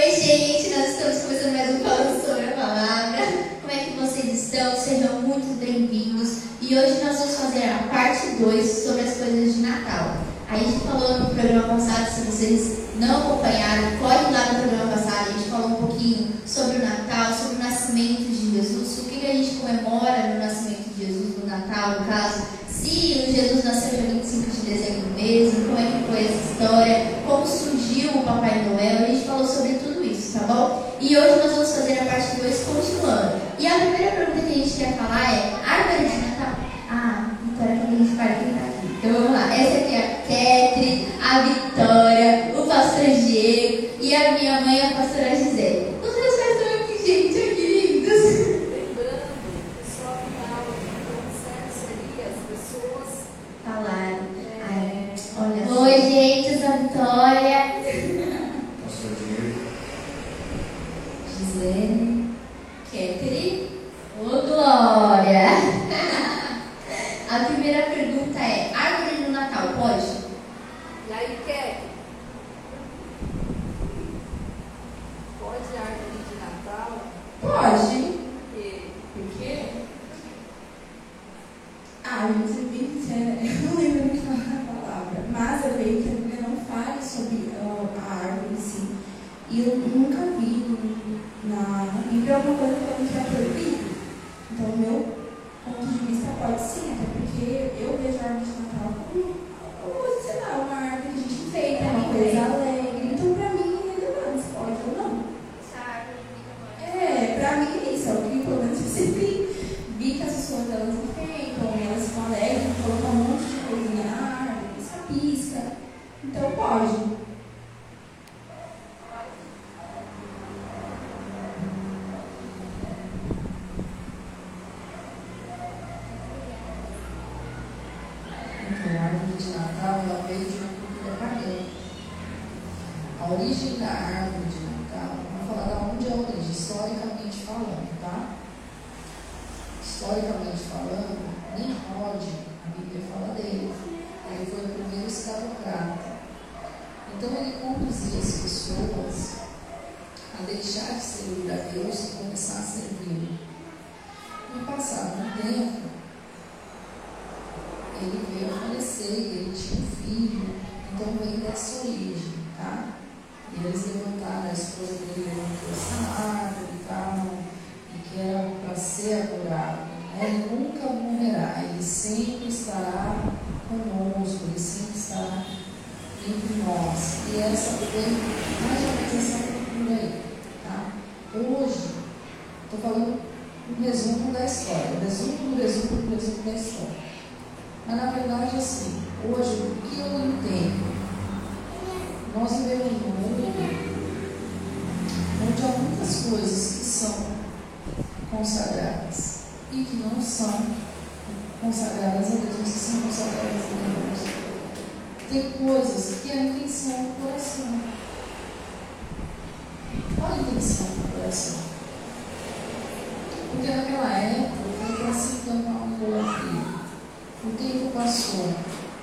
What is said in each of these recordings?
Oi, gente, nós estamos começando mais um Falando sobre a Palavra. Como é que vocês estão? Sejam muito bem-vindos. E hoje nós vamos fazer a parte 2 sobre as coisas de Natal. A gente falou no programa passado, se vocês não acompanharam, corre lá no programa passado, a gente falou um pouquinho sobre o Natal, sobre o nascimento de Jesus, o que, a gente comemora no nascimento de Jesus, no Natal, no caso, se o Jesus nasceu dia 25 de dezembro mesmo, como é que foi essa história, como surgiu o Papai Noel, a gente falou sobre tudo isso, tá bom? E hoje nós vamos fazer a parte 2 continuando. E a primeira pergunta que a gente quer falar é,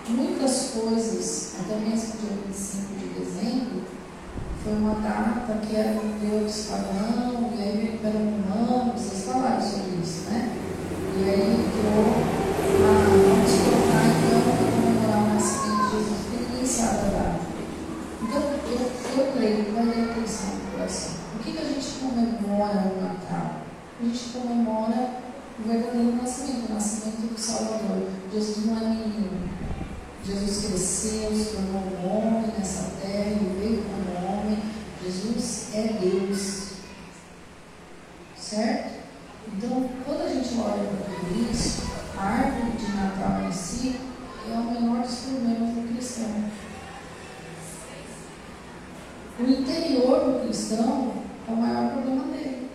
Muitas coisas, até mesmo dia 25 de dezembro, foi uma data que era um Deus pagão, e aí veio o Império Romano, vocês falaram sobre isso, né? E aí entrou a, vamos colocar então para comemorar o nascimento de Jesus, porque ninguém sabe a data. Então, eu, eu creio que vai ter atenção no coração. O que, que a gente comemora no Natal? A gente comemora o verdadeiro nascimento, o nascimento do Salvador. Jesus não é menino. Jesus cresceu, se tornou um homem nessa terra, ele veio como homem. Jesus é Deus. Certo? Então, quando a gente olha para tudo isso, a árvore de Natal em si é o menor dos problemas do cristão. O interior do cristão é o maior problema dele.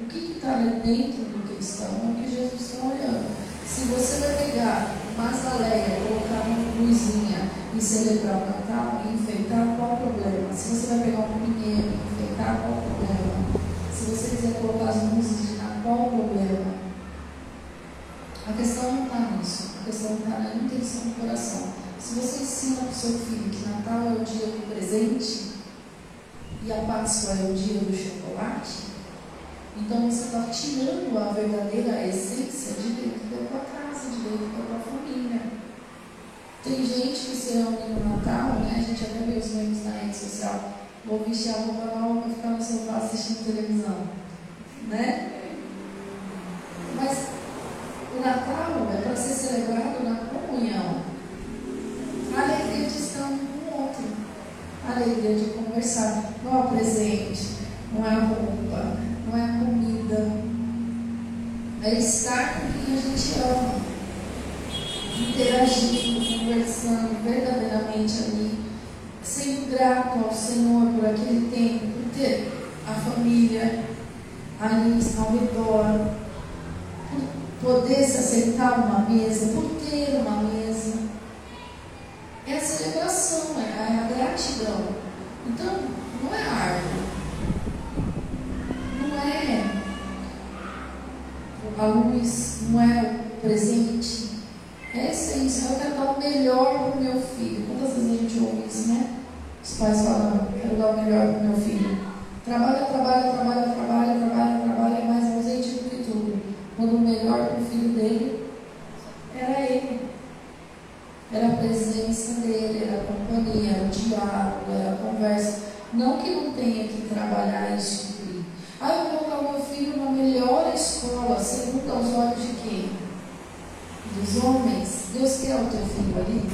O que está dentro do cristão é o que Jesus está olhando. Se você vai pegar uma azaleia, colocar uma luzinha e celebrar o Natal e enfeitar, qual o problema? Se você vai pegar um pinheiro e enfeitar, qual o problema? Se você quiser colocar as luzes de Natal, qual o problema? A questão não está nisso. A questão está na intenção do coração. Se você ensina para o seu filho que Natal é o dia do presente, e a Páscoa é o dia do chocolate, então você está tirando a verdadeira essência de dentro da tua casa, de dentro da tua família. Tem gente que se reúne no Natal, né? A gente até vê os memes na rede social. Vou vestir a roupa nova para ficar no sofá assistindo televisão. Né? Mas o Natal é para ser celebrado na comunhão. A alegria de estar um com o outro. A alegria de conversar. Não é presente, não é roupa, É estar com quem a gente ama. Interagindo, conversando verdadeiramente ali. Sendo grato ao Senhor por aquele tempo, por ter a família ali ao redor poder se aceitar uma mesa, por ter uma mesa. É a celebração, é a gratidão. Então, não é árvore, não é a luz, não é o presente. É a essência, eu quero dar o melhor para o meu filho. Quantas vezes a gente ouve isso, né? Os pais falam, quero dar o melhor para o meu filho. Trabalha, trabalha, trabalha, trabalha, trabalha, trabalha, é mais ausente do que tudo. Quando o melhor para o filho dele era ele. Era a presença dele, era a companhia, era o diálogo, era a conversa. Não que não tenha que trabalhar e suprir. Ah, eu vou colocar meu filho na melhor escola, segundo aos olhos de quem? Homens. Deus quer o teu filho ali?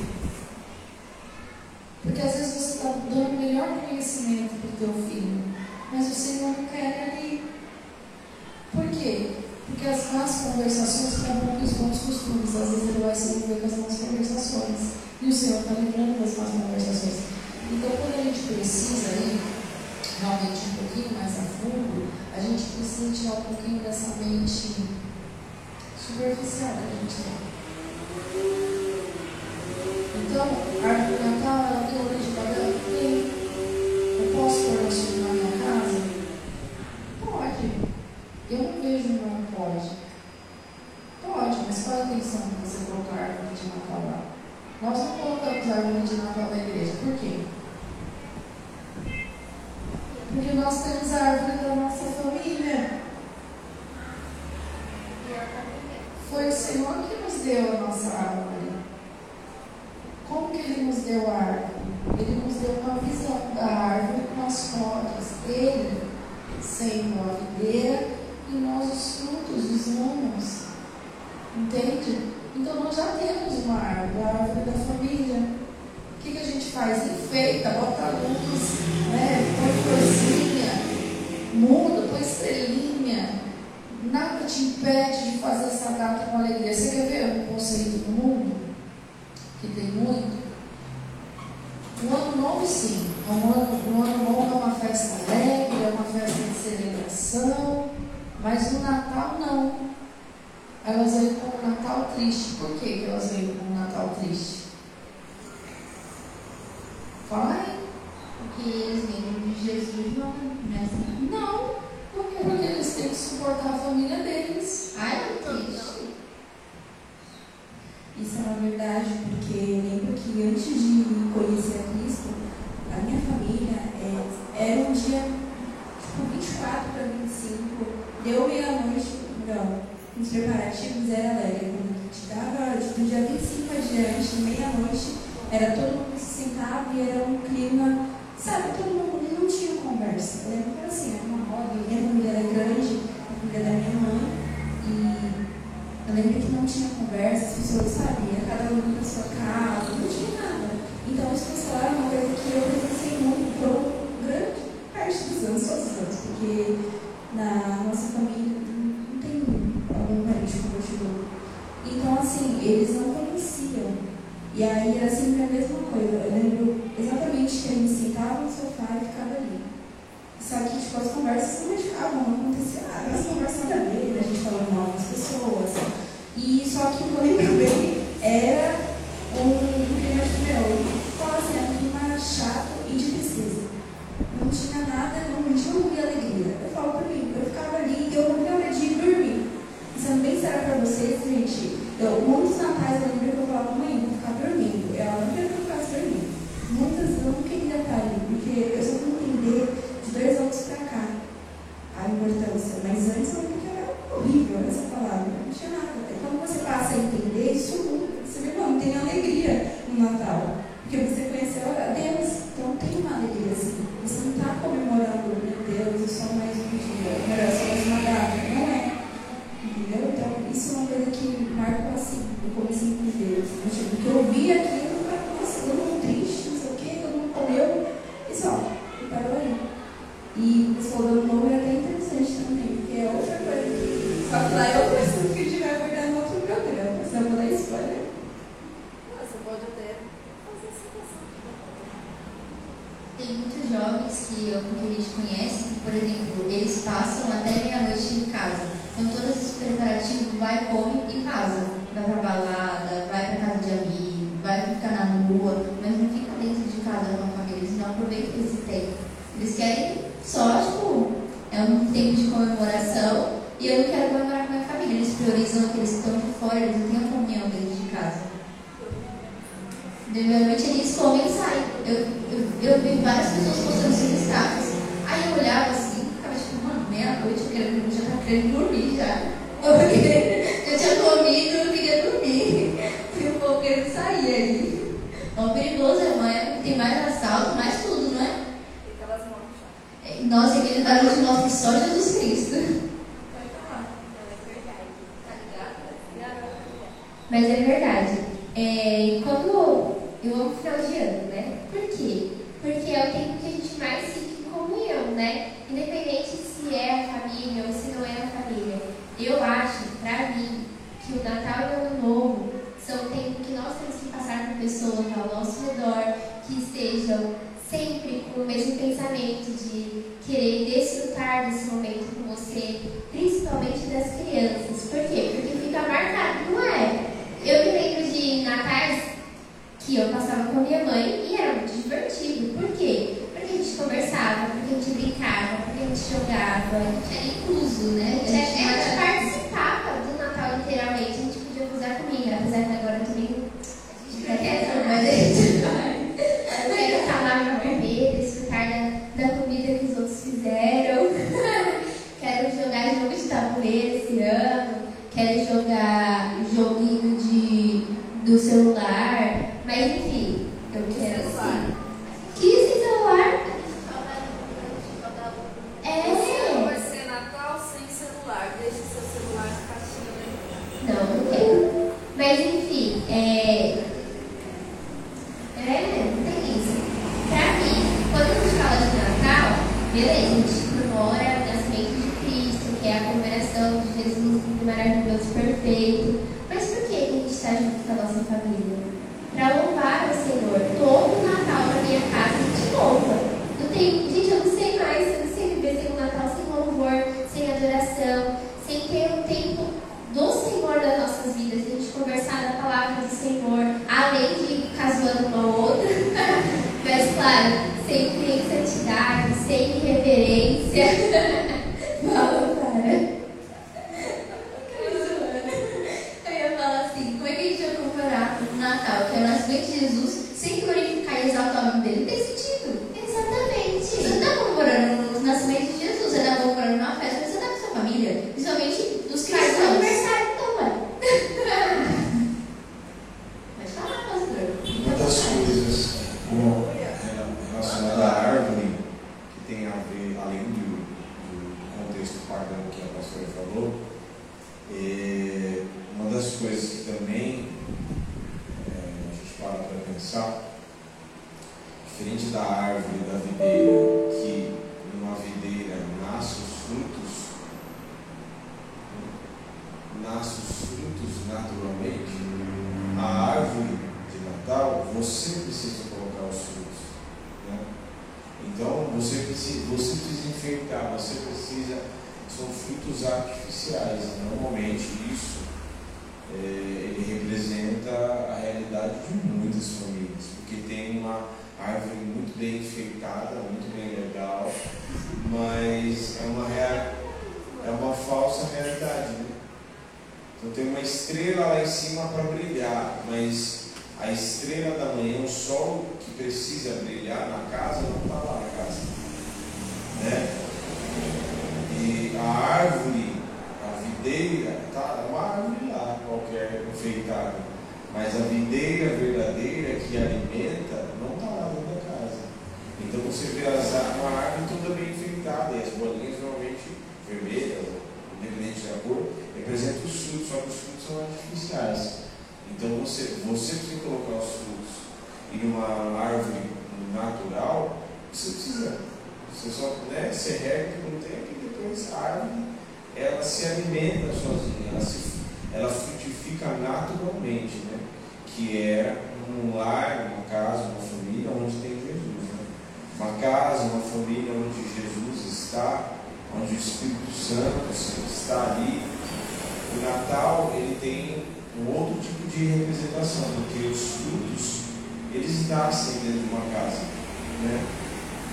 Porque às vezes você está dando o melhor conhecimento para o teu filho, mas o Senhor não quer ali. Por quê? Porque as más conversações quebram os bons costumes. Às vezes ele vai se envolver com as más conversações. E o Senhor está livrando das más conversações. Então, quando a gente precisa ir realmente um pouquinho mais a fundo, a gente precisa tirar um pouquinho dessa mente superficial que a gente tem. Então, a árvore de Natal, ela tem origem Babel? Tem. Eu posso pôr isso na minha casa? Pode. Eu não vejo não pode. Pode, mas qual é a intenção de você colocar a árvore de Natal lá? Nós não colocamos a árvore de Natal na igreja. Por quê? Porque nós temos a árvore da nossa família. Foi o Senhor que nos deu a nossa árvore. Como que Ele nos deu a árvore? Ele nos deu uma visão da árvore com as rodas. Ele, sendo a videira, e nós os frutos dos ramos. Entende? Então nós já temos uma árvore, a árvore da família. O que, que a gente faz? Enfeita, bota luz, né? põe florzinha, muda, põe estrelinha. Nada te impede de fazer essa data com alegria. Você quer ver um conceito do mundo? Que tem muito? O ano novo, sim. O ano, o ano novo é uma festa alegre, é uma festa de celebração. Mas no Natal, não. Elas veem como um Natal triste. Por que elas veem como um Natal triste? Fala aí. Porque eles lembram de Jesus, não, não é assim. Não. Por quê? Porque eles têm que suportar a família deles. Ai, que triste. Isso é uma verdade, porque eu lembro que antes de conhecer a Cristo, a minha família é, era um dia, tipo, 24 para 25, deu meia-noite, não, os preparativos era alegre. Quando te dava, tipo, do dia 25 adiante, meia-noite, era todo mundo que se sentava e era um clima, sabe, todo mundo não tinha conversa. Eu lembro que era assim, era uma roda, minha família era grande, a família da minha mãe, e eu lembro que não tinha conversa, as pessoas sabiam, cada um para sua casa, Eles querem só, tipo, é um tempo de comemoração e eu não quero comemorar com a minha família. Eles priorizam aqueles que estão fora, eles não têm a comunhão dentro de casa. Normalmente eles comem e saem. Eu, eu, eu vi várias pessoas postando seus status. Aí eu olhava assim, ficava tipo, mano, meia-noite, eu quero, já tá querendo dormir. da os nossos sonhos. você precisa. São frutos artificiais. Normalmente isso é, ele representa a realidade de muitas famílias, porque tem uma árvore muito bem enfeitada, muito bem legal, mas é uma, real, é uma falsa realidade. Né? Então tem uma estrela lá em cima para brilhar, mas a estrela da manhã, o sol que precisa brilhar na casa, não está lá na casa. Né? E a árvore, a videira, tá, é uma árvore lá qualquer enfeitada, mas a videira verdadeira que alimenta não está lá dentro da casa. Então você vê as, uma árvore toda bem enfeitada e as bolinhas normalmente vermelhas, independente da cor, representam os frutos, só que os frutos são artificiais. Então você, você precisa colocar os frutos em uma árvore natural, você precisa você só né, você rega por um tempo e depois a árvore ela se alimenta sozinha, ela, se, ela frutifica naturalmente, né? que é um lar, uma casa, uma família onde tem Jesus. Né? Uma casa, uma família onde Jesus está, onde o Espírito Santo está ali. O Natal ele tem um outro tipo de representação, porque os frutos eles nascem dentro de uma casa. Né?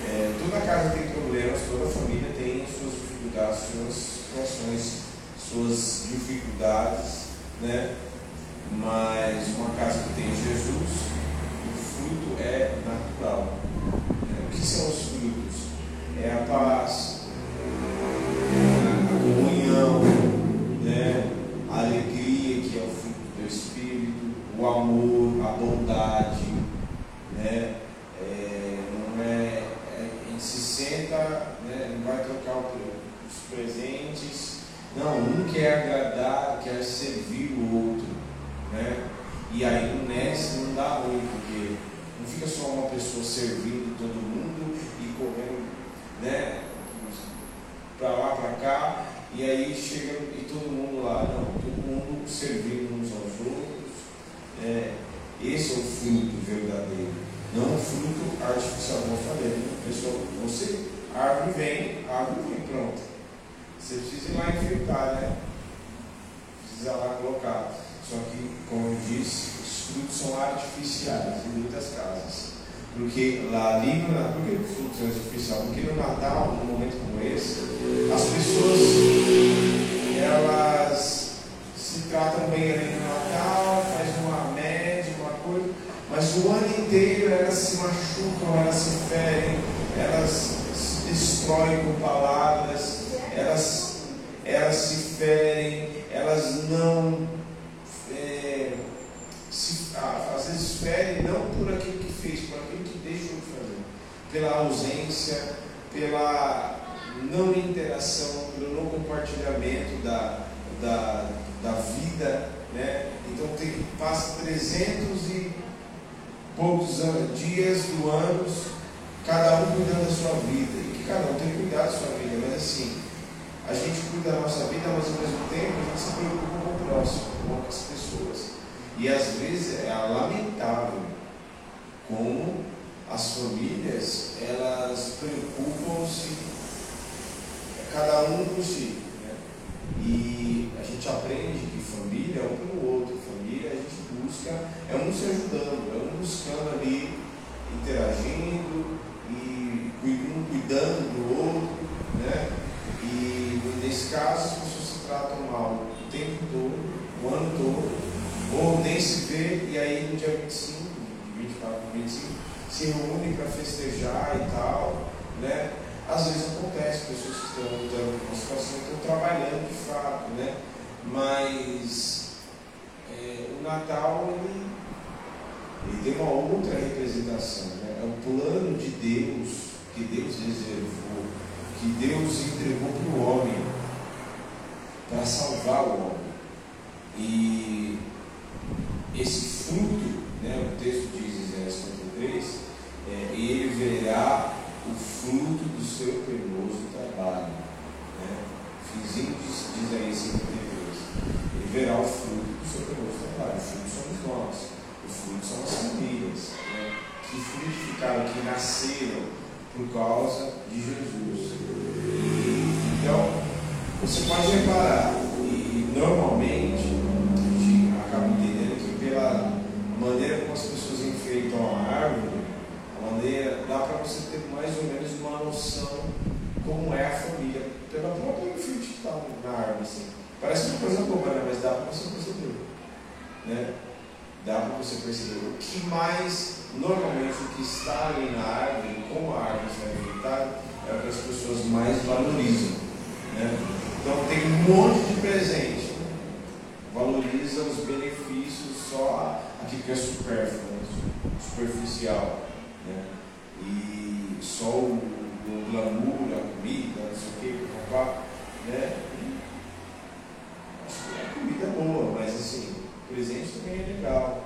É, toda casa tem problemas, toda família tem suas dificuldades, suas situações, suas dificuldades, né? mas uma casa que tem Jesus, o fruto é natural. É, o que são os frutos? É a paz, a comunhão, é lamentável como as famílias elas preocupam-se cada um por si. Né? E a gente aprende que família é um pelo outro. Família a gente busca, é um se ajudando, é um buscando ali, interagindo e um cuidando do outro. Né? E nesse caso as pessoas se tratam mal o tempo todo, o ano todo, ou nem se vê, e aí no dia 25, 24, 25, se reúnem para festejar e tal, né? Às vezes acontece, pessoas que estão lutando com uma situação estão trabalhando de fato, né? Mas é, o Natal ele, ele tem uma outra representação, né? É o plano de Deus que Deus reservou, que Deus entregou para o homem para salvar o homem. E esse fruto, né, o texto diz Isaías 53, é, ele verá o fruto do seu penoso trabalho. Né? Finzinho diz, diz aí 53. Ele verá o fruto do seu penoso trabalho. O fruto somos nós. O fruto são as famílias né? que frutificaram, que nasceram por causa de Jesus. Então, você pode reparar, e normalmente, a gente acaba entendendo que pela maneira como as pessoas enfeitam a árvore, a maneira, dá para você ter mais ou menos uma noção como é a família, pela própria enfeite que está na árvore. Assim. Parece uma coisa boba, né? mas dá para você perceber. Né? Dá para você perceber. O que mais, normalmente, o que está ali na árvore, como a árvore está enfeitada, é o que as pessoas mais valorizam. Né? Então tem um monte de presente. Os benefícios só aquilo que é supérfluo, né? superficial. Né? E só o, o glamour, a comida, não sei o que, papá, né? Acho que a comida é boa, mas assim, o presente também é legal.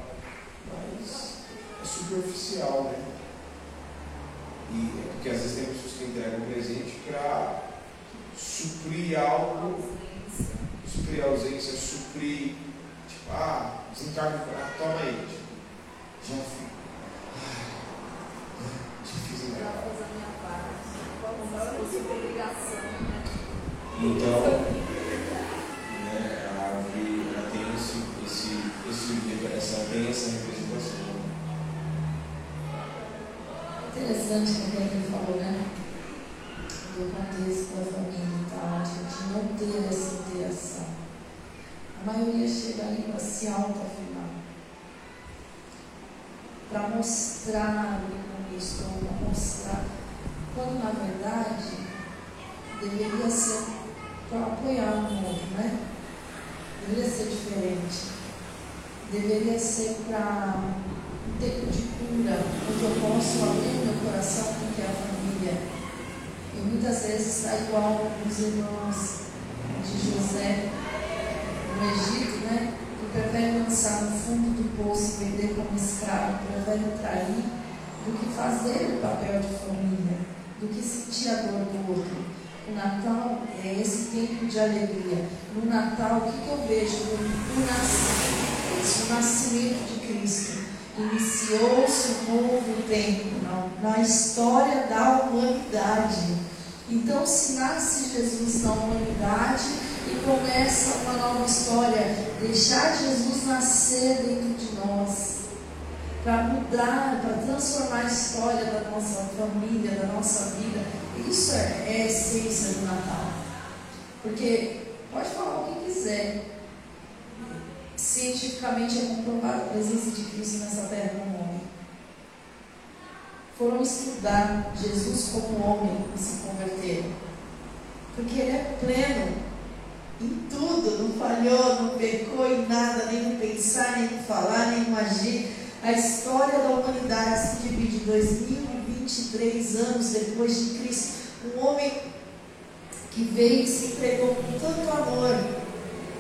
Mas é superficial, né? E é porque às vezes tem pessoas que entregam presente para suprir algo, suprir a ausência, suprir, ah, desencargo, ah, toma aí, ah, já fiz encargo. Adoração, né? Então, né, a árvore ela tem esse, esse, esse, essa, tem essa representação. Interessante o que ele falou, né? Do contexto da família e tal, a gente não essa interação. A maioria chega ali para se autoafirmar. Para mostrar o que estou, para mostrar. Quando na verdade deveria ser para apoiar o outro, né? Deveria ser diferente. Deveria ser para um tempo de cura, onde eu posso abrir meu coração com que é a família. E muitas vezes está igual os irmãos de José no Egito, né? Que prefere lançar no fundo do poço e vender como escravo, prefere trair, do que fazer o papel de família, do que sentir a dor do outro. O Natal é esse tempo de alegria. No Natal, o que, que eu vejo? O nascimento, o nascimento de Cristo. Iniciou-se um novo tempo na, na história da humanidade. Então, se nasce Jesus na humanidade e começa uma nova história, deixar Jesus nascer dentro de nós, para mudar, para transformar a história da nossa família, da nossa vida. Isso é, é a essência do Natal. Porque pode falar o que quiser. Cientificamente é comprovado a presença de Cristo nessa terra como homem. Foram estudar Jesus como homem e se converteram. Porque ele é pleno em tudo, não falhou, não pecou em nada, nem no pensar, nem no falar, nem no agir. A história da humanidade se divide em 2023 anos depois de Cristo. Um homem que veio e se entregou com tanto amor,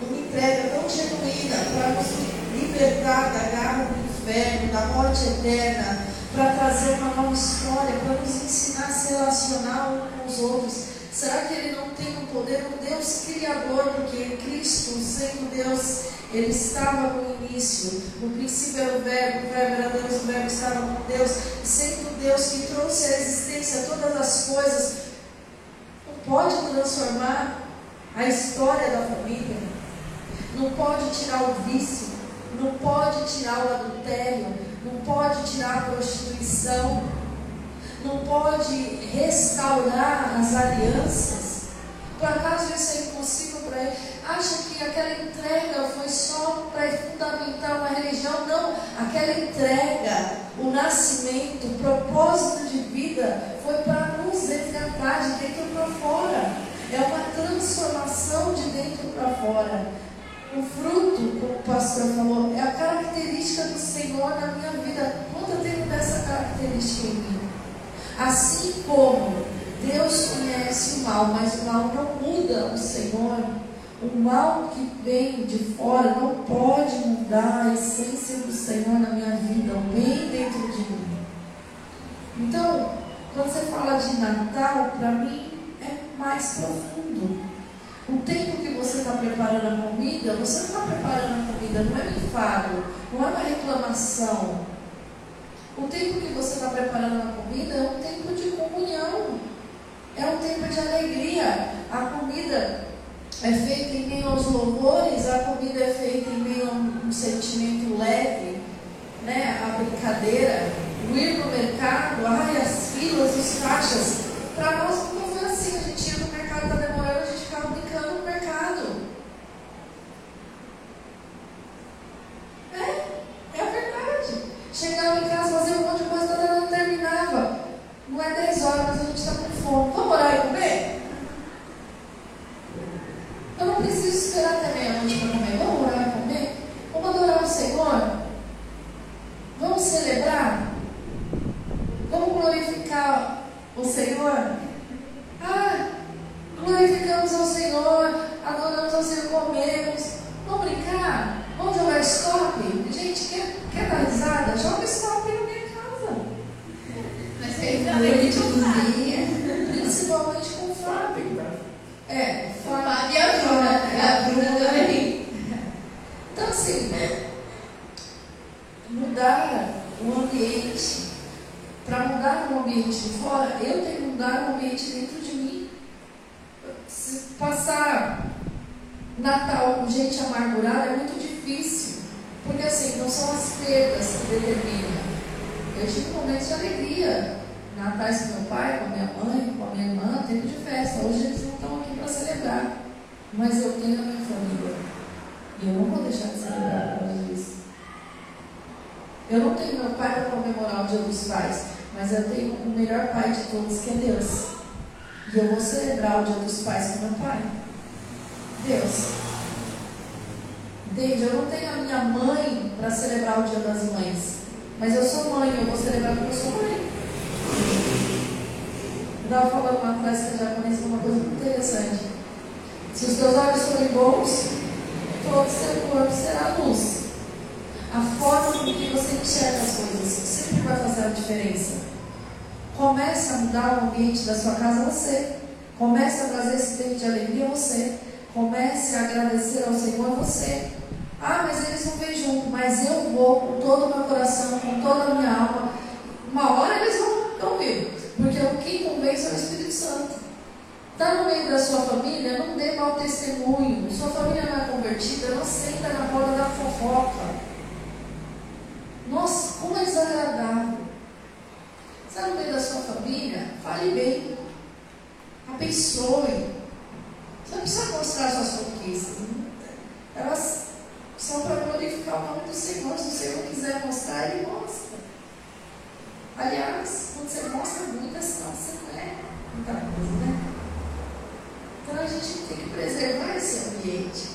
uma entrega tão genuína para nos libertar da garra do inferno, da morte eterna, para trazer uma nova história, para nos ensinar a se relacionar uns com os outros. Será que ele não tem o poder? Um Deus criador, porque Cristo, sendo Deus, ele estava no início. No princípio era o Verbo, o Verbo era Deus, o Verbo estava com Deus. Sendo Deus que trouxe à existência todas as coisas, não pode transformar a história da família. Não pode tirar o vício. Não pode tirar o adultério. Não pode tirar a prostituição. Não pode restaurar as alianças. Por acaso isso é impossível para ele? Acha que aquela entrega foi só para fundamentar uma religião? Não, aquela entrega, o nascimento, o propósito de vida foi para nos resgatar de dentro para fora. É uma transformação de dentro para fora. O fruto, como o pastor falou, é a característica do Senhor na minha vida. Quanto tenho dessa característica em mim? Assim como Deus conhece o mal, mas o mal não muda o Senhor. O mal que vem de fora não pode mudar a essência do Senhor na minha vida, o bem dentro de mim. Então, quando você fala de Natal, para mim é mais profundo. O tempo que você está preparando a comida, você não está preparando a comida, não é enfado, não é uma reclamação. O tempo que você está preparando a comida é um tempo de comunhão, é um tempo de alegria. A comida é feita em meio aos louvores, a comida é feita em meio a um, sentimento leve, né? a brincadeira, o ir no mercado, ai, as filas, os caixas. Para nós nunca foi assim, a gente ia no mercado, está demorando, a gente ficava brincando no mercado. É, é a verdade. Chegava em casa, fazia um monte de coisa, não terminava. Não é 10 horas, mas a gente está com fome. Vamos orar e comer? Eu não preciso esperar até meia-noite para comer. Vamos orar e comer? Vamos adorar o Senhor? Vamos celebrar? Vamos glorificar o Senhor? Ah, glorificamos ao Senhor, adoramos ao Senhor, comemos. Vamos brincar? Vamos jogar stop? Gente, quer, quer dar risada? Joga stop na minha casa. Mas aí também de cozinha. Principalmente com o Fábio. É, O Fábio e a Bruna. A Bruna também. Então, assim, mudar o ambiente. Para mudar o ambiente de fora, eu tenho que mudar o ambiente dentro de mim. Se passar Natal com gente amargurada é muito difícil. Porque assim, não são as perdas que determinam. Eu tive momentos de alegria. Natais com meu pai, com a minha mãe, com a minha irmã, tempo de festa. Hoje eles não estão aqui para celebrar. Mas eu tenho a minha família. E eu não vou deixar de celebrar por causa disso. Eu não tenho meu pai para comemorar o dia dos pais, mas eu tenho o melhor pai de todos, que é Deus. E eu vou celebrar o dia dos pais com meu pai. Deus. Entende? Eu não tenho a minha mãe para celebrar o dia das mães. Mas eu sou mãe, eu vou celebrar porque eu sou mãe. Eu estava falando uma clássica japonesa uma coisa muito interessante. Se os teus olhos forem bons, todo o seu corpo será luz. A forma com que você enxerga as coisas sempre vai fazer a diferença. Comece a mudar o ambiente da sua casa você. Comece a trazer esse tempo de alegria você. Comece a agradecer ao Senhor você. Ah, mas eles não vêm junto, mas eu vou com todo o meu coração, com toda a minha alma. Uma hora eles vão, vir. Porque quem convence é o Espírito Santo. Está no meio da sua família, não dê mau testemunho. Sua família não é convertida, não senta na roda da fofoca. Nossa, como é desagradável. Está no meio da sua família? Fale bem. Abençoe. Você não precisa mostrar suas conquistas. Elas são para glorificar o nome do Senhor. Se o Senhor quiser mostrar, Ele mostra. Aliás, quando você mostra é sinal que você não é muita coisa, né? Então a gente tem que preservar esse ambiente.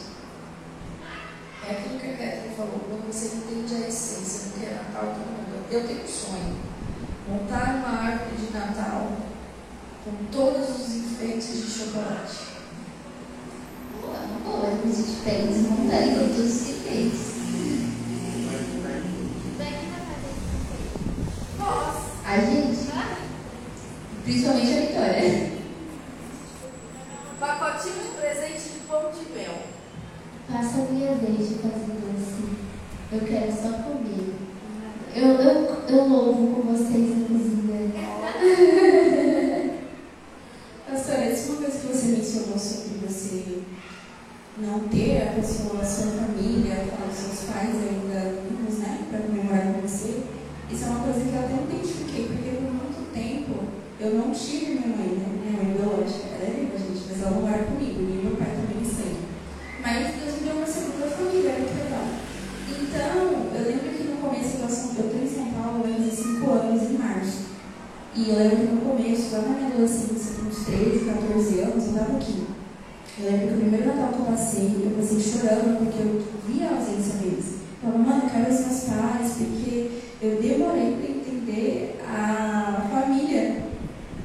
É aquilo que a Kétia falou, quando você entende a essência do que é Natal, todo mundo. Eu tenho um sonho. Montar uma árvore de Natal com todos os enfeites de chocolate. Boa, boa. A gente pega e desmonta com todos os enfeites. A gente, principalmente a Vitória. Pacotinho de presente de pão de mel. Passa a minha vez de fazer. Eu quero só comer. Eu, eu, eu louvo com vocês na cozinha. Pastora, isso é uma coisa que você mencionou sobre você não ter a pessoa, a sua família, os seus pais ainda vivos, né, para comemorar com você. Isso é uma coisa que eu até me identifiquei, porque por muito tempo eu não tive minha mãe, né? Minha mãe biológica, ela é viva, gente, mas ela não mora comigo, e meu pai também de sangue. Mas Deus me deu uma segunda família, é muito legal. Então, eu lembro que no começo eu estou em São Paulo, vai fazer 5 anos em março. E eu lembro que no começo, lá na minha adolescência, com uns 13, 14 anos, eu estava aqui. Eu lembro que o primeiro Natal que eu passei, eu passei chorando porque eu via a ausência deles. Eu falava, mano, eu quero os meus pais, porque eu demorei para entender a família.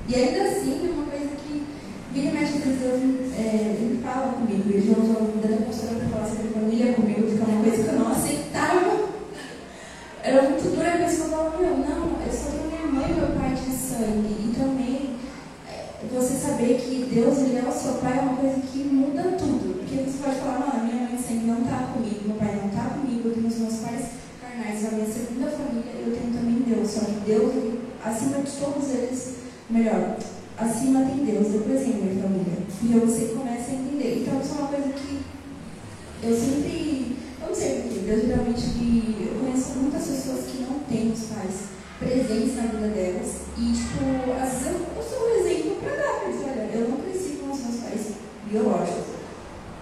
E ainda assim, é uma coisa que vira e mexe, às vezes Deus é, ele fala comigo. Ele já usou a vida da pastora para falar sobre família comigo, que é uma coisa que eu não aceitava. Era muito dura, mas eu falava, meu, não, eu só tenho minha mãe e meu pai de sangue. E também, é, você saber que Deus ele é o seu pai é uma coisa que muda tudo. Porque você pode falar, não, a minha mãe de sangue não está comigo, meu pai não está comigo, eu tenho os meus pais carnais, a minha segunda família, eu tenho também Deus. Só que Deus, ele, acima de todos eles, melhor, acima tem Deus, depois tem a minha família. E aí você começa a entender. Então, isso é uma coisa que eu sempre, eu não sei porquê, Deus geralmente me. Eu conheço muitas pessoas que não têm os pais presentes na vida delas. E, tipo, às vezes eu, eu sou um exemplo para dar para eles. Olha, eu não cresci com os meus pais biológicos.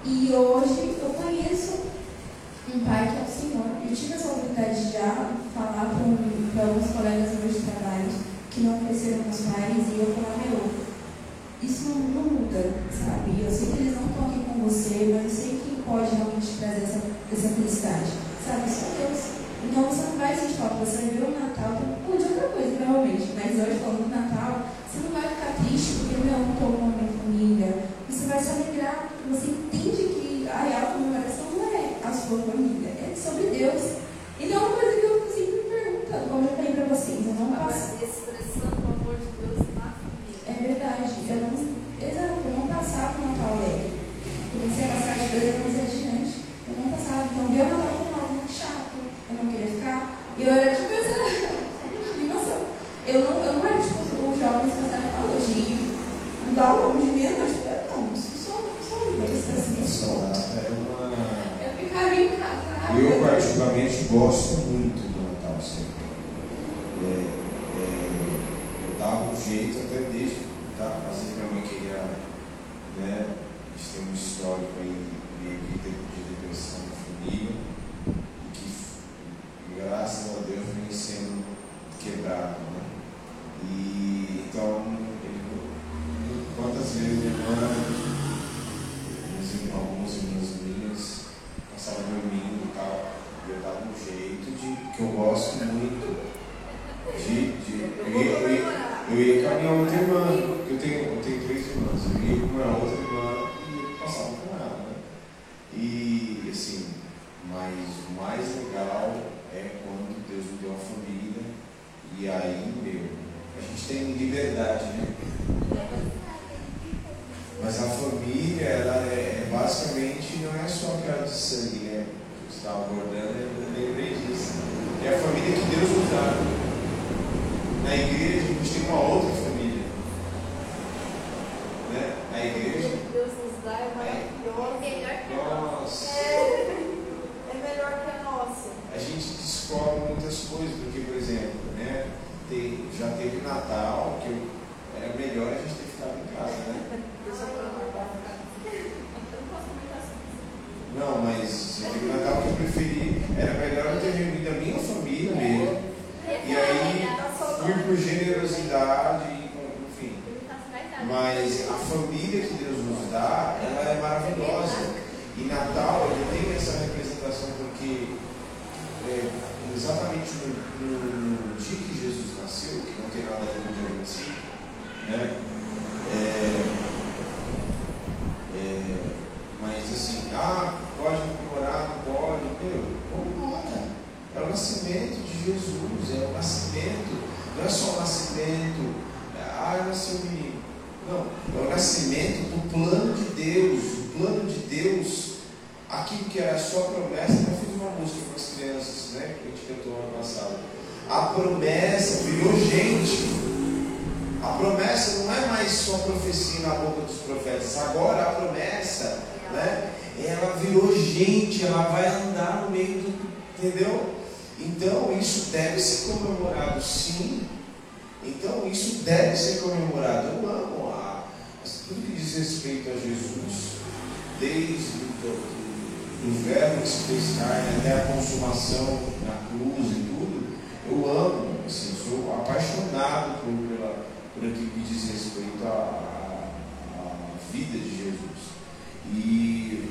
E hoje eu conheço um pai que é o Senhor. Eu tive essa oportunidade de já falar para alguns colegas meus de trabalho que não cresceram com os pais e eu falar, meu, isso não, não muda, sabe? Eu sei que eles não estão aqui com você, mas eu sei que pode realmente trazer essa, essa felicidade, sabe? Só Deus. Então você não vai sentir falta, você vai ver o Natal, ou de outra coisa, provavelmente, mas hoje, falando do Natal, você não vai ficar triste porque meu, não estou com a minha família. Você vai se alegrar, porque você entende que a real comemoração não é a sua família, é sobre Deus. Então é uma coisa que eu sempre me pergunto, como eu falei para vocês, eu não passo. Expressando o amor de Deus na família. É verdade, eu não, exato, eu não passava o Natal alegre. Comecei a passar de dois anos adiante, eu não passava, então meu Natal foi algo muito chato, eu não queria ficar, e eu era tipo, essa noção. Eu não, eu não era tipo os jovens que fazem apologia, andar longe de mim, não, tipo, eu não, isso gosto muito do Natal sempre. É, é, eu dava um jeito até desde, tá? às vezes minha mãe queria, né? A gente tem um histórico aí meio de depressão Entendeu? Então isso deve ser comemorado sim. Então isso deve ser comemorado. Eu amo a, tudo que diz respeito a Jesus, desde o verbo que se fez carne até a consumação na cruz e tudo. Eu amo, assim, sou apaixonado por, pela, por aquilo que diz respeito à vida de Jesus. E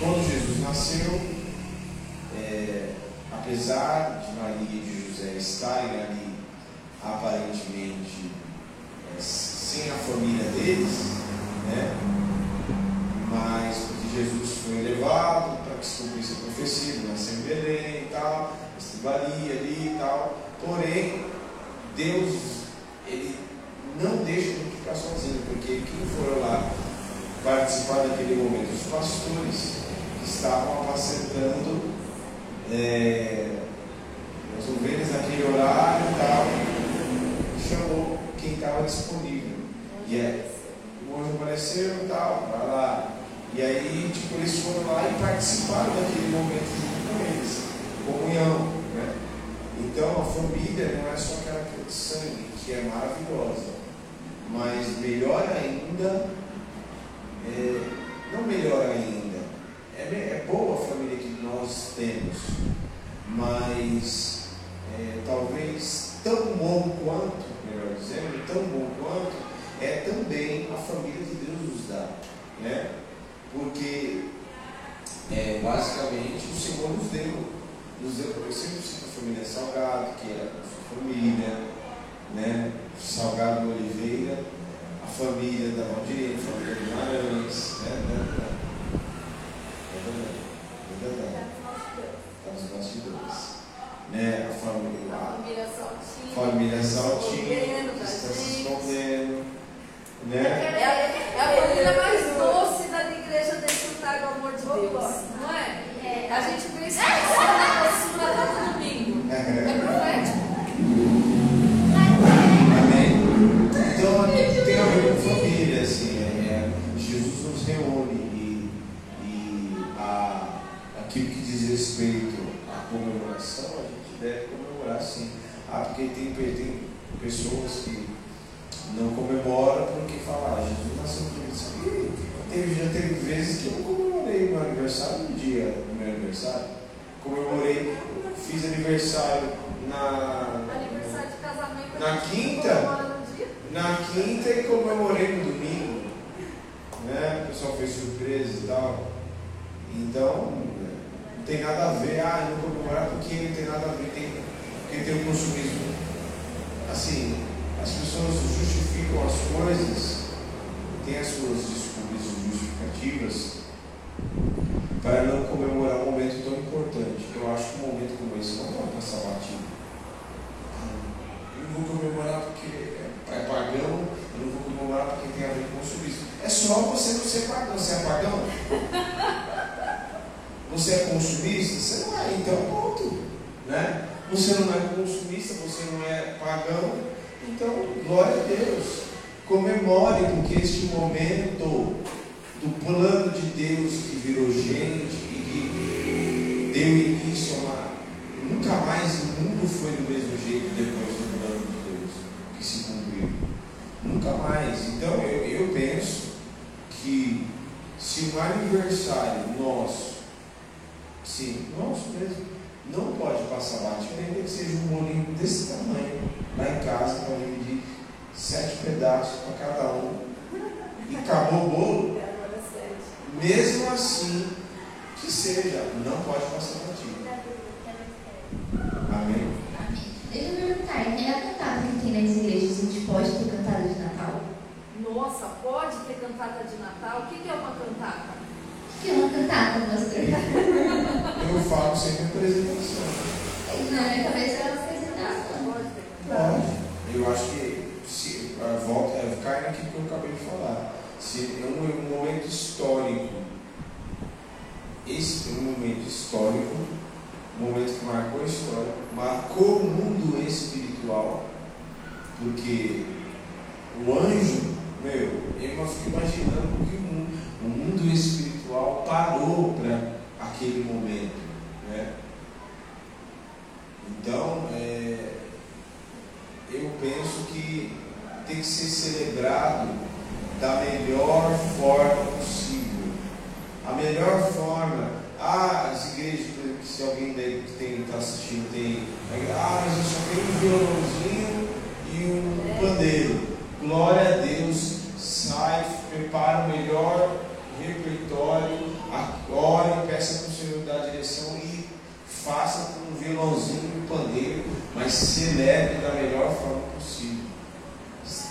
quando Jesus nasceu, é, apesar de Maria e de José estarem ali aparentemente é, sem a família deles, né? mas porque Jesus foi elevado para que se cumprisse a profecia, nasceu em Belém e tal, ali e tal, porém Deus ele não deixa ele ficar sozinho, porque quem for lá participar daquele momento, os pastores que estavam apacentando é, as ovelhas naquele horário e tal, chamou quem estava disponível. E é, o anjo apareceu e tal, vai lá. E aí, tipo, eles foram lá e participaram daquele momento junto com eles, comunhão, né? Então, a família não é só aquela que é de sangue, que é maravilhosa, mas melhor ainda, é, não melhor ainda, é, é boa a família que nós temos, mas é, talvez tão bom quanto, melhor dizendo, tão bom quanto, é também a família que Deus nos dá, né? Porque é, basicamente o Senhor nos deu, nos deu, eu sempre cito a família Salgado, que é a sua família, né? Salgado Oliveira, a família da Valdirene, a família Guimarães, né? É verdade, é verdade, está nos bastidores, né? A família, a Família Saltinho. está se escondendo, né? É a, é a família mais doce da igreja desfrutar do amor de Deus. Não é? É. A gente precisa da doçura todo domingo. É profético. Diz respeito à comemoração deve comemorar sim. Ah, porque tem, tem pessoas que não comemoram porque falam, ah, Jesus nasceu. E teve, já teve vezes que eu comemorei meu aniversário no dia do meu aniversário. Comemorei, fiz aniversário na. Aniversário de casamento. Na a gente quinta? Na quinta e comemorei no domingo. Né? O pessoal fez surpresa e tal. Então, tem nada a ver, ah, eu não comemorar porque não tem nada a ver, tem, porque tem o consumismo. Assim, as pessoas justificam as coisas, têm as suas desculpas justificativas para não comemorar um momento tão importante. Eu acho que um momento como esse não pode passar batido. Eu não vou comemorar porque é, é pagão, eu não vou comemorar porque tem a ver com consumismo. É só você não ser pagão, você é pagão? Você é consumista? Você não é, então ponto. Né? Você não é consumista, você não é pagão, então glória a Deus. Comemore, porque este momento do plano de Deus que virou gente e que deu início a uma. Nunca mais o mundo foi do mesmo jeito depois do plano de Deus que se cumpriu. Nunca mais. Então eu, eu penso que se um aniversário nosso, sim, nosso mesmo, não pode passar batido, ainda que seja um bolinho desse tamanho, lá em casa, para dividir sete pedaços para cada um, e acabou o bolo, Agora sete. mesmo assim, que seja, não pode passar batido. Amém? Amém. Deixa eu perguntar, tem a cantada que tem nas igrejas, a gente pode ter cantada de Natal? Nossa, pode ter cantata de Natal? O que que é uma cantata? Que é uma cantada, pastor? Eu falo sempre apresentação. Na minha cabeça ter cantata? Pode. Eu acho que se, a volta, é, cai naquilo que eu acabei de falar. Se é um, um momento histórico, esse é um momento histórico, um momento que marcou a história, marcou o mundo espiritual, porque o anjo, meu, eu fico imaginando que o mundo, o mundo espiritual parou para aquele momento. Né? Então, é, eu penso que tem que ser celebrado da melhor forma possível. A melhor forma, ah, as igrejas, por exemplo, se alguém daí que está assistindo tem, ah, mas eu só tenho um violãozinho e um pandeiro. Glória a Deus, sai, prepara o melhor repertório, ore, peça para o Senhor dar direção e faça com um violãozinho e um pandeiro, mas celebre da melhor forma possível.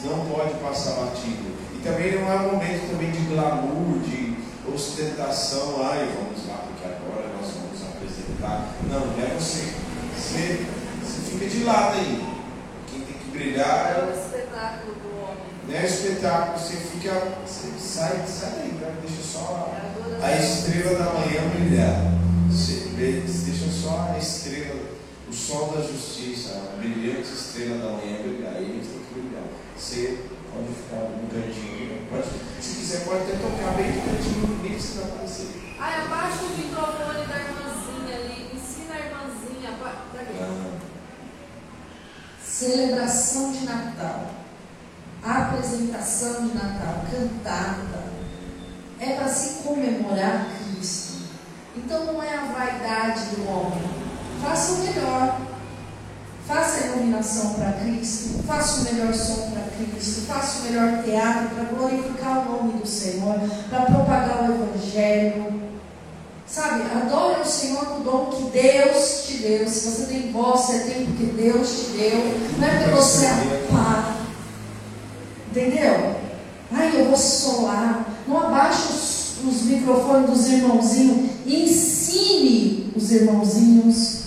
Não pode passar batido. E também não é um momento também de glamour, de ostentação, ai, vamos lá, porque agora nós vamos apresentar. Não, não é você. Você, você fica de lado aí. Quem tem que brilhar É é o espetáculo do homem. não é espetáculo, você fica. Você sai, sai daí, né? deixa só É a adoração. a estrela da manhã brilhar. Você vê, deixa só a estrela, o sol da justiça, a brilhante estrela da manhã brilhar. Ele tem que brilhar. Você pode ficar no cantinho. né? Pode, se quiser, pode até tocar bem no cantinho, nem precisa aparecer. Ai, abaixa o microfone da irmãzinha ali. Ensina a irmãzinha. apa- Pra quê? Ah, Celebração de Natal, apresentação de Natal, cantada, é para se comemorar Cristo. Então não é a vaidade do homem. Faça o melhor. Faça a iluminação para Cristo, faça o melhor som para Cristo, faça o melhor teatro para glorificar o nome do Senhor, para propagar o Evangelho. Sabe, adore o Senhor com o dom que Deus te deu. Se você tem voz, você tem porque Deus te deu. Não é porque você é pá. Entendeu? Ai, eu vou solar. Não abaixe os, os microfones dos irmãozinhos. Ensine os irmãozinhos.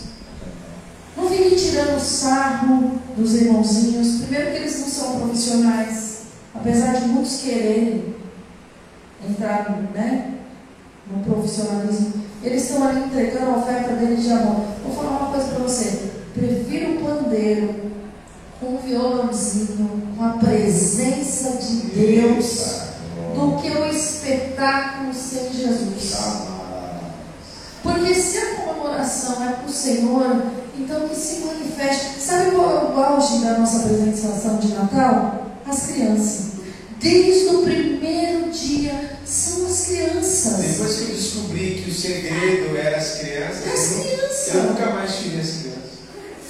Não fique tirando sarro dos irmãozinhos. Primeiro que eles não são profissionais. Apesar de muitos quererem entrar né, no profissionalismo. Eles estão ali entregando a oferta deles de amor. Vou falar uma coisa para você. Prefiro o pandeiro com o violãozinho, com a presença de Deus, do que o espetáculo sem Jesus. Porque se a comemoração é para o Senhor, Então que se manifeste. Sabe qual é o auge da nossa apresentação de Natal? As crianças. Desde o primeiro dia são as crianças. Depois que eu descobri que o segredo era as crianças, As eu, crianças. eu nunca mais tirei as crianças.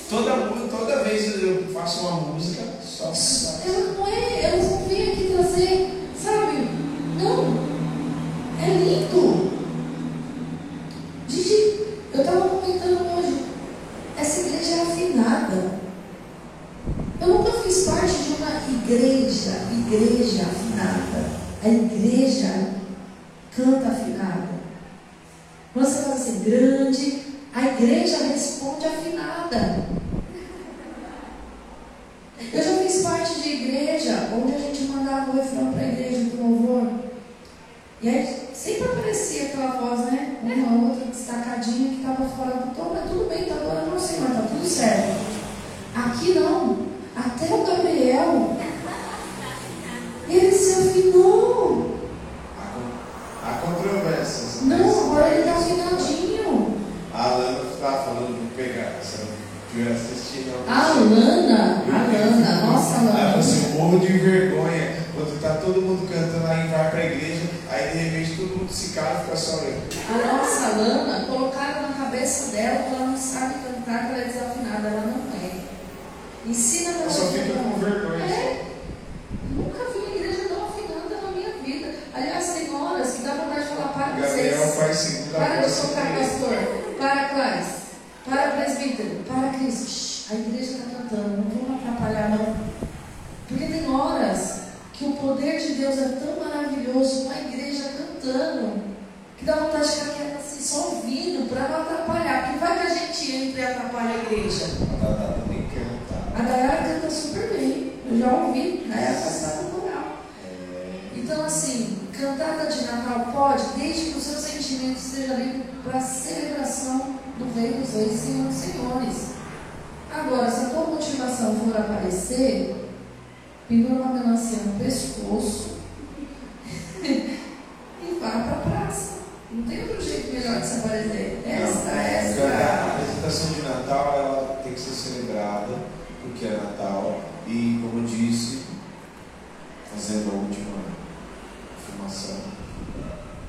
Toda, toda vez eu faço uma música só Ela não é, elas não vêm aqui trazer, sabe? Não. É lindo. Gente, eu essa afinada. Eu nunca fiz parte de uma igreja, igreja afinada. A igreja canta afinada. Quando você fala assim, grande, a igreja responde afinada. Eu já fiz parte de igreja onde a gente mandava o refrão para a igreja do louvor. E aí sempre aparecia aquela voz, né? Uma outra destacadinha que estava fora do tom, mas tudo bem, tá adorando o Senhor, tá tudo certo. Aqui não. Até o Gabriel, ele se afinou. Há Há controvérsias. Não, agora ele tá afinadinho. A Alana estava falando de pegar, se eu tivesse assistindo. A Lana, a Lana, nossa Aí Lana. você morro de vergonha quando tá todo mundo cantando aí vai pra igreja, aí de repente todo mundo se cala e fica só eu. A nossa Lana, colocaram na cabeça dela que ela não sabe cantar, que ela é desafinada. Ela não é. Ensina para Eu só fico com vergonha. É. Nunca vi a igreja tão afinada na minha vida. Aliás, tem horas que dá vontade de falar para Gabriel vocês. faz segunda Para de querer. pastor. Para, Clarice. Para, presbítero. Para, Cris. Shhh, A igreja está cantando. Não vamos atrapalhar, não. Porque tem horas que o poder de Deus é tão maravilhoso, uma igreja cantando, que dá vontade de ficar quieta assim, só ouvindo, para não atrapalhar. Porque vai que a gente entra e atrapalha a igreja. A Dayara canta super bem. Eu já ouvi, né? Ela está no coral. É, Então, assim, cantada de Natal pode, desde que o seu sentimento esteja livre para a celebração do Rei dos Reis e Senhor dos Senhores. Agora, se a tua motivação for aparecer, pendura uma melancia no pescoço vá para a praça. Não tem outro jeito melhor de se aparecer. Esta, não, esta. A apresentação de Natal ela tem que ser celebrada, porque é Natal, e como eu disse, fazendo a última afirmação,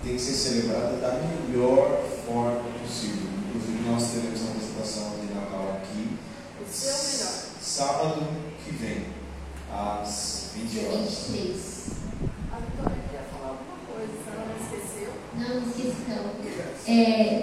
tem que ser celebrada da melhor forma possível. Inclusive, nós teremos uma apresentação de Natal aqui, O seu melhor. sábado que vem, às 20 Dia horas. 23. A Vitória queria falar alguma coisa, se ela não esqueceu. Não, não esqueci não.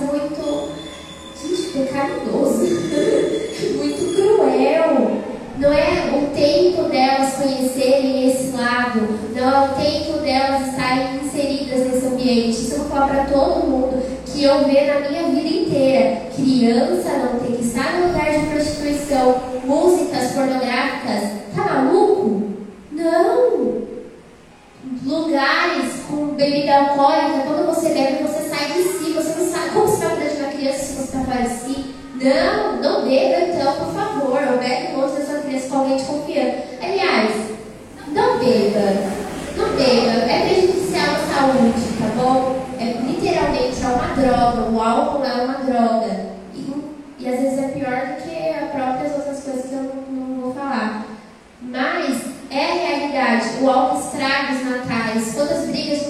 Muito, gente, pecaminoso, muito cruel. Não é o tempo delas conhecerem esse lado, não é o tempo delas estarem inseridas nesse ambiente. Isso eu falo para todo mundo que eu vejo na minha vida inteira. Criança não tem que estar no lugar de prostituição, músicas pornográficas. Tá maluco? Não! Lugares com bebida alcoólica, quando você bebe, você sai de si, você não sabe como você vai proteger uma de si. Não, não beba então, por favor. Ou bebe longe da sua criança com alguém de confiança. Aliás, não beba. Não beba. É prejudicial à saúde, tá bom? É, literalmente é uma droga. O álcool é uma droga. E, e às vezes é pior do que as próprias outras coisas que eu não, não vou falar. Mas é a realidade. O álcool estraga os natais. Quantas brigas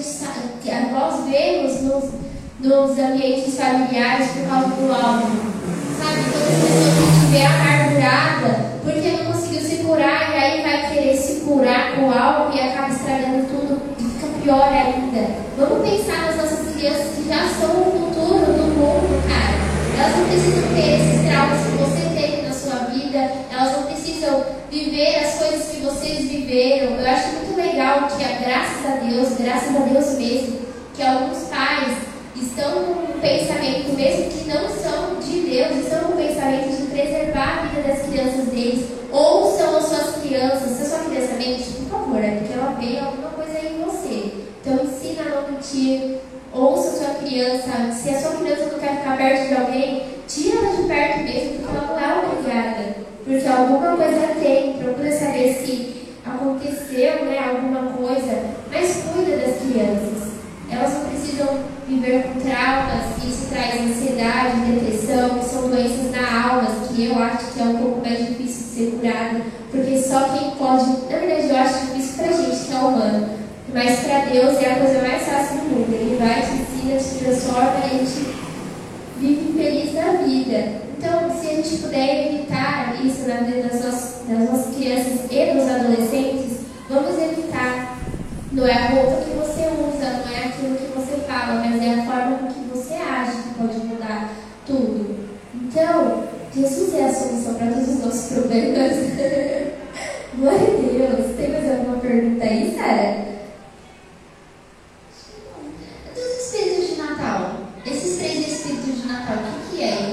nós vemos nos, nos ambientes familiares por causa do álcool. Sabe, quando as pessoas estiver amargurada porque não conseguiu se curar e aí vai querer se curar com álcool e acaba estragando tudo e fica pior ainda. Vamos pensar nas nossas crianças que já são o futuro do mundo, cara. Elas não precisam ter esses traumas que você teve na sua vida, elas não precisam viver as coisas que vocês viveram. Eu acho muito legal que, graças a Deus, graças a Deus mesmo, que alguns pais estão com um pensamento, mesmo que não são de Deus, estão com um pensamento de preservar a vida das crianças deles. Ouçam as suas crianças. Se a sua criança mente, por favor, é porque ela vê alguma coisa em você. Então ensina a não mentir. Ouça a sua criança. Se a sua criança não quer ficar perto de alguém, tira ela de perto mesmo, porque ela não é obrigada. Porque alguma coisa tem. Procura saber se aconteceu né, alguma coisa. Mas cuida das crianças. Elas não precisam viver com traumas, isso traz ansiedade, depressão, que são doenças na alma, que eu acho que é um pouco mais difícil de ser curado, porque só quem pode, na verdade eu acho difícil pra gente que é humano, mas para Deus é a coisa mais fácil do mundo. Ele vai, te ensina, te transforma e a gente vive feliz na vida. Então, se a gente puder evitar isso na vida das nossas, das nossas crianças e dos adolescentes, vamos evitar. Não é a roupa que você usa, não é aquilo que você fala, mas é a forma com que você age que pode mudar tudo. Então, Jesus é a solução para todos os nossos problemas. Glória a Deus. Tem mais alguma pergunta aí, Sara? Dos espíritos de Natal. Esses três espíritos de Natal, o que, que é?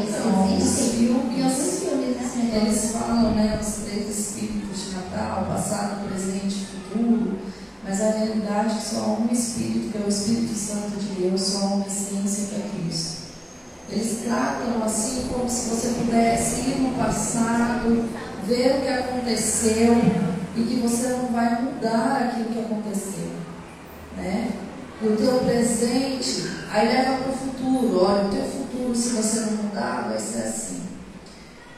Eles falam, né, os três espíritos de Natal, passado, presente e futuro, mas a realidade é só há um espírito, que é o Espírito Santo de Deus, só há uma essência que é Cristo. Eles tratam assim como se você pudesse ir no passado, ver o que aconteceu e que você não vai mudar aquilo que aconteceu. Né? O teu presente, aí leva para o futuro. Olha, o teu futuro, se você não mudar, vai ser assim.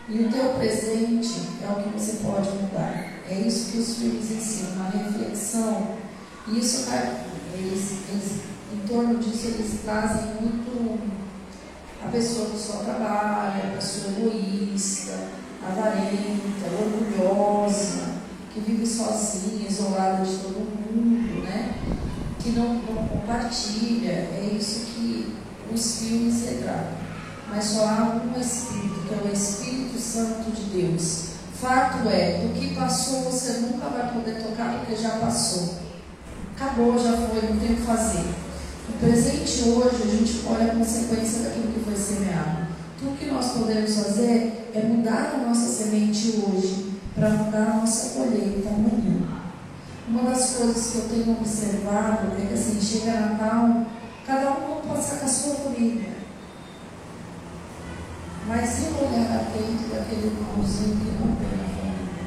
E o teu presente é o que você pode mudar. É isso que os filmes ensinam, uma reflexão. E isso, eles, eles, em torno disso, eles trazem muito a pessoa que só trabalha, a pessoa egoísta, avarenta, orgulhosa. que vive sozinha, isolada de todo mundo, né? Que não, não compartilha. É isso que os filmes retratam. Mas só há um Espírito, que é o Espírito Santo de Deus. Fato é, do que passou você nunca vai poder tocar porque já passou. Acabou, já foi, não tem o que fazer. O presente hoje, a gente olha a consequência daquilo que foi semeado. Tudo que nós podemos fazer é mudar a nossa semente hoje para mudar a nossa colheita amanhã. Uma das coisas que eu tenho observado é que assim, chega Natal, cada um pode com a sua família. Mas e o olhar atento daquele irmãozinho que não tem a família?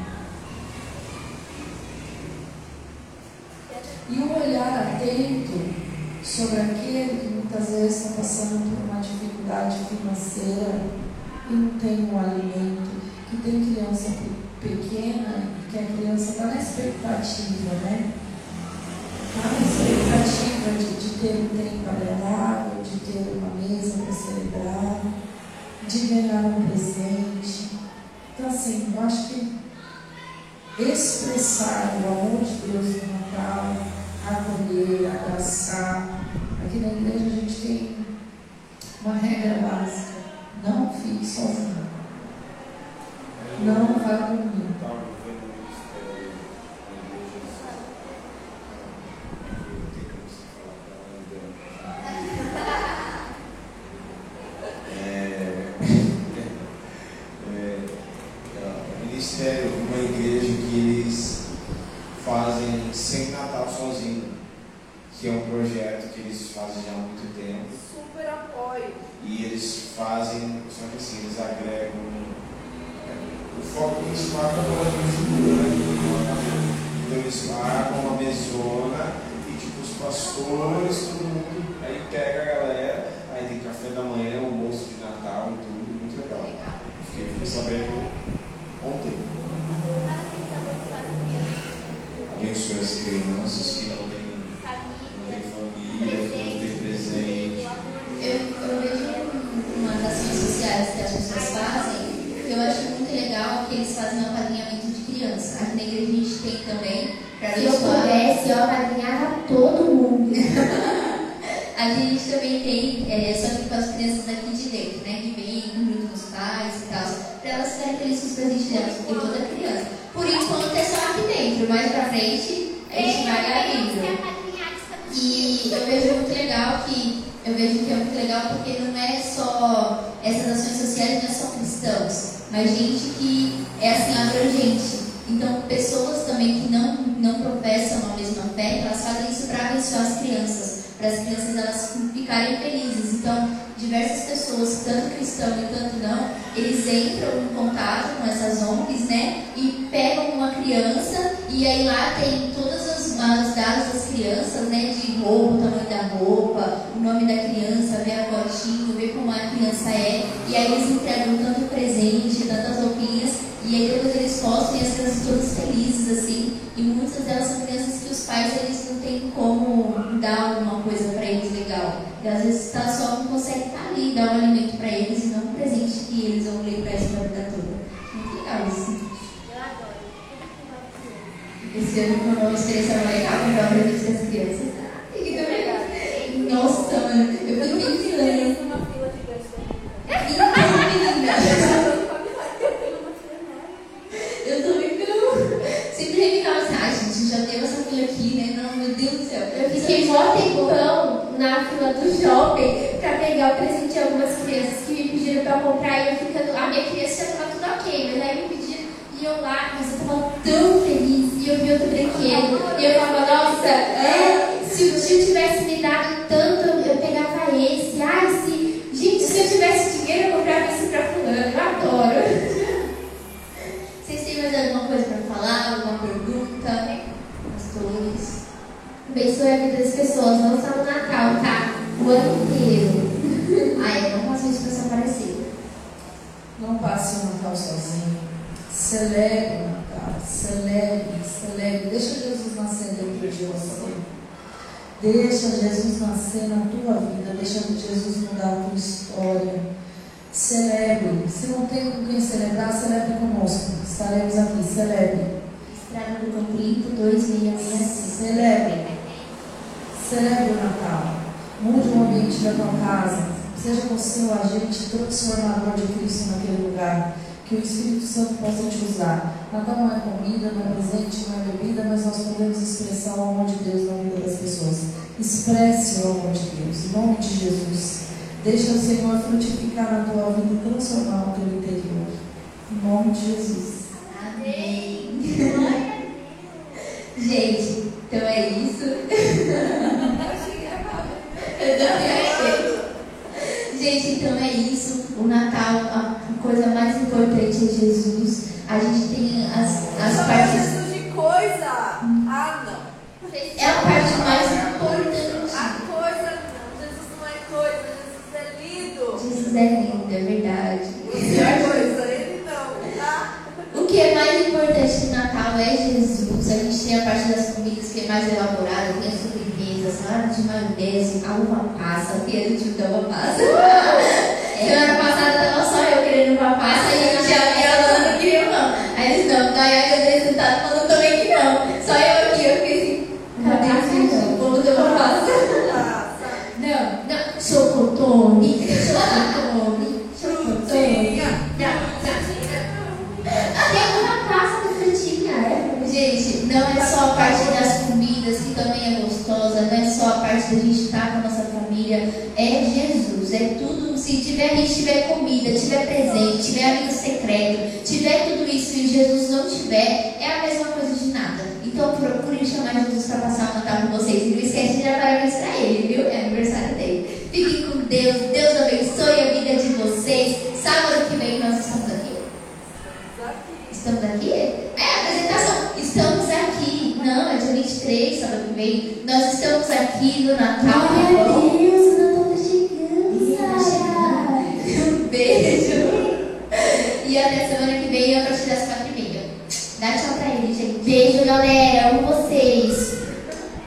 E o olhar atento sobre aquele que muitas vezes está passando por uma dificuldade financeira e não tem um alimento, que tem criança pequena e que a criança está na expectativa, né? Está na expectativa de, de ter um tempo agradável, de ter uma mesa para celebrar, de ganhar um presente. Então, assim, eu acho que expressar o amor de Deus no Natal acolher, abraçar. Aqui na igreja a gente tem uma regra básica: não fique sozinho. Não vá dormir. fazem já há muito tempo. Super apoio. E eles fazem, só que assim, eles agregam. É, o foco principal é né? Então eles marcam uma mesona e tipo os pastores, todo mundo, aí pega a galera, aí tem café da manhã, almoço de Natal e tudo, muito legal. Fiquei sabendo ontem abençoe as crianças que não têm família. uma das ações sociais que as pessoas fazem, eu acho muito legal que eles fazem um apadrinhamento de criança. Aqui na igreja a gente tem também. Se eu pudesse, eu apadrinhava todo mundo. a gente também tem, é, só que com as crianças daqui de dentro, né? Que vêm junto com pais e tal, para elas ficarem felizes com os presentes porque toda criança. Por enquanto é só aqui dentro, mais pra frente a gente vai abrindo. E eu vejo muito legal que eu vejo que é muito legal porque não é só essas ações sociais, não é só cristãos, mas gente que é assim abrangente. Então, pessoas também que não, não professam a mesma fé, elas fazem isso para abençoar as crianças. As crianças elas ficarem felizes. Então, diversas pessoas, tanto cristão e tanto não, eles entram em contato com essas ONGs, né? E pegam uma criança e aí lá tem todas as, as dados das crianças, né? De roupa, o tamanho da roupa, o nome da criança, ver a cotinha ver como a criança é. E aí eles entregam tanto presente, tantas roupinhas, e aí depois eles postam e as crianças todas felizes, assim. E muitas delas são crianças que os pais eles não têm como dar alguma e às vezes está só não consegue estar ali, dar um alimento para eles e não um presente que eles vão ler para essa vida toda. Muito legal isso. Eu adoro. Esse ano, meu nome é Experiência Legal, meu nome é Gente, então é isso. Eu também achei. Gente, então é isso. O Natal, a coisa mais importante é Jesus. A gente